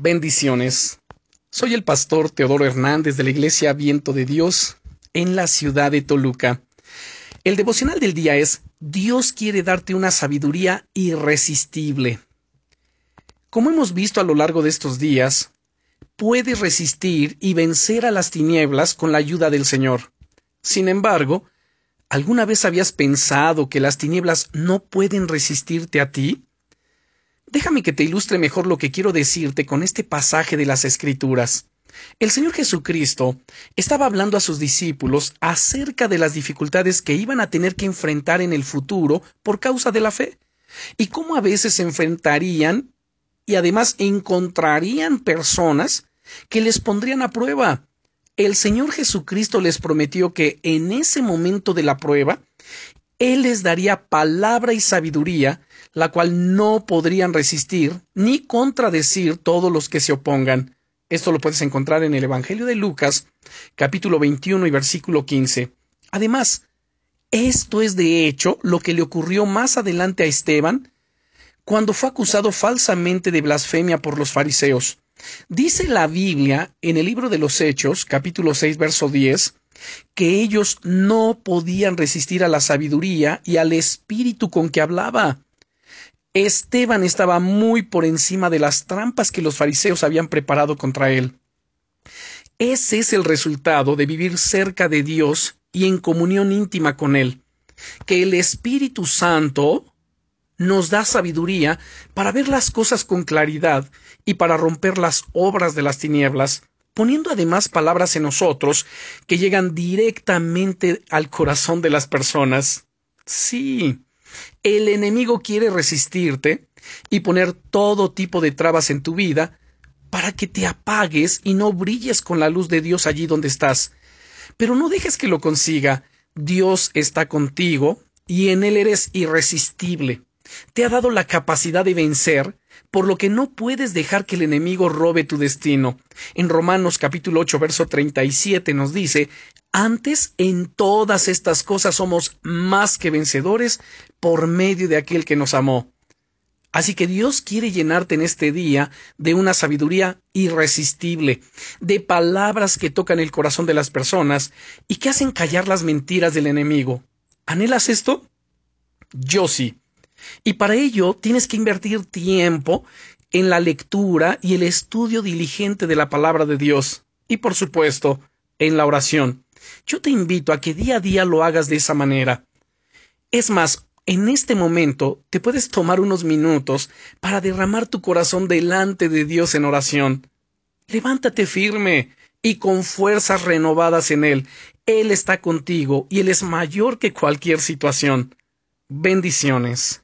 Bendiciones. Soy el pastor Teodoro Hernández de la Iglesia Viento de Dios en la ciudad de Toluca. El devocional del día es Dios quiere darte una sabiduría irresistible. Como hemos visto a lo largo de estos días, puedes resistir y vencer a las tinieblas con la ayuda del Señor. Sin embargo, ¿alguna vez habías pensado que las tinieblas no pueden resistirte a ti? Déjame que te ilustre mejor lo que quiero decirte con este pasaje de las Escrituras. El Señor Jesucristo estaba hablando a sus discípulos acerca de las dificultades que iban a tener que enfrentar en el futuro por causa de la fe, y cómo a veces se enfrentarían y además encontrarían personas que les pondrían a prueba. El Señor Jesucristo les prometió que en ese momento de la prueba, Él les daría palabra y sabiduría la cual no podrían resistir ni contradecir todos los que se opongan. Esto lo puedes encontrar en el Evangelio de Lucas, capítulo 21 y versículo 15. Además, esto es de hecho lo que le ocurrió más adelante a Esteban, cuando fue acusado falsamente de blasfemia por los fariseos. Dice la Biblia en el libro de los Hechos, capítulo 6, verso 10, que ellos no podían resistir a la sabiduría y al espíritu con que hablaba. Esteban estaba muy por encima de las trampas que los fariseos habían preparado contra él. Ese es el resultado de vivir cerca de Dios y en comunión íntima con Él, que el Espíritu Santo nos da sabiduría para ver las cosas con claridad y para romper las obras de las tinieblas, poniendo además palabras en nosotros que llegan directamente al corazón de las personas. Sí, el enemigo quiere resistirte y poner todo tipo de trabas en tu vida para que te apagues y no brilles con la luz de Dios allí donde estás. Pero no dejes que lo consiga. Dios está contigo y en Él eres irresistible. Te ha dado la capacidad de vencer, por lo que no puedes dejar que el enemigo robe tu destino. En Romanos capítulo 8 verso 37 nos dice, antes, en todas estas cosas somos más que vencedores por medio de aquel que nos amó. Así que Dios quiere llenarte en este día de una sabiduría irresistible, de palabras que tocan el corazón de las personas y que hacen callar las mentiras del enemigo. ¿Anhelas esto? Yo sí. Y para ello tienes que invertir tiempo en la lectura y el estudio diligente de la palabra de Dios. Y por supuesto, en la oración. Yo te invito a que día a día lo hagas de esa manera. Es más, en este momento te puedes tomar unos minutos para derramar tu corazón delante de Dios en oración. Levántate firme y con fuerzas renovadas en Él. Él está contigo y Él es mayor que cualquier situación. Bendiciones.